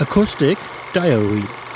Acoustic Diary.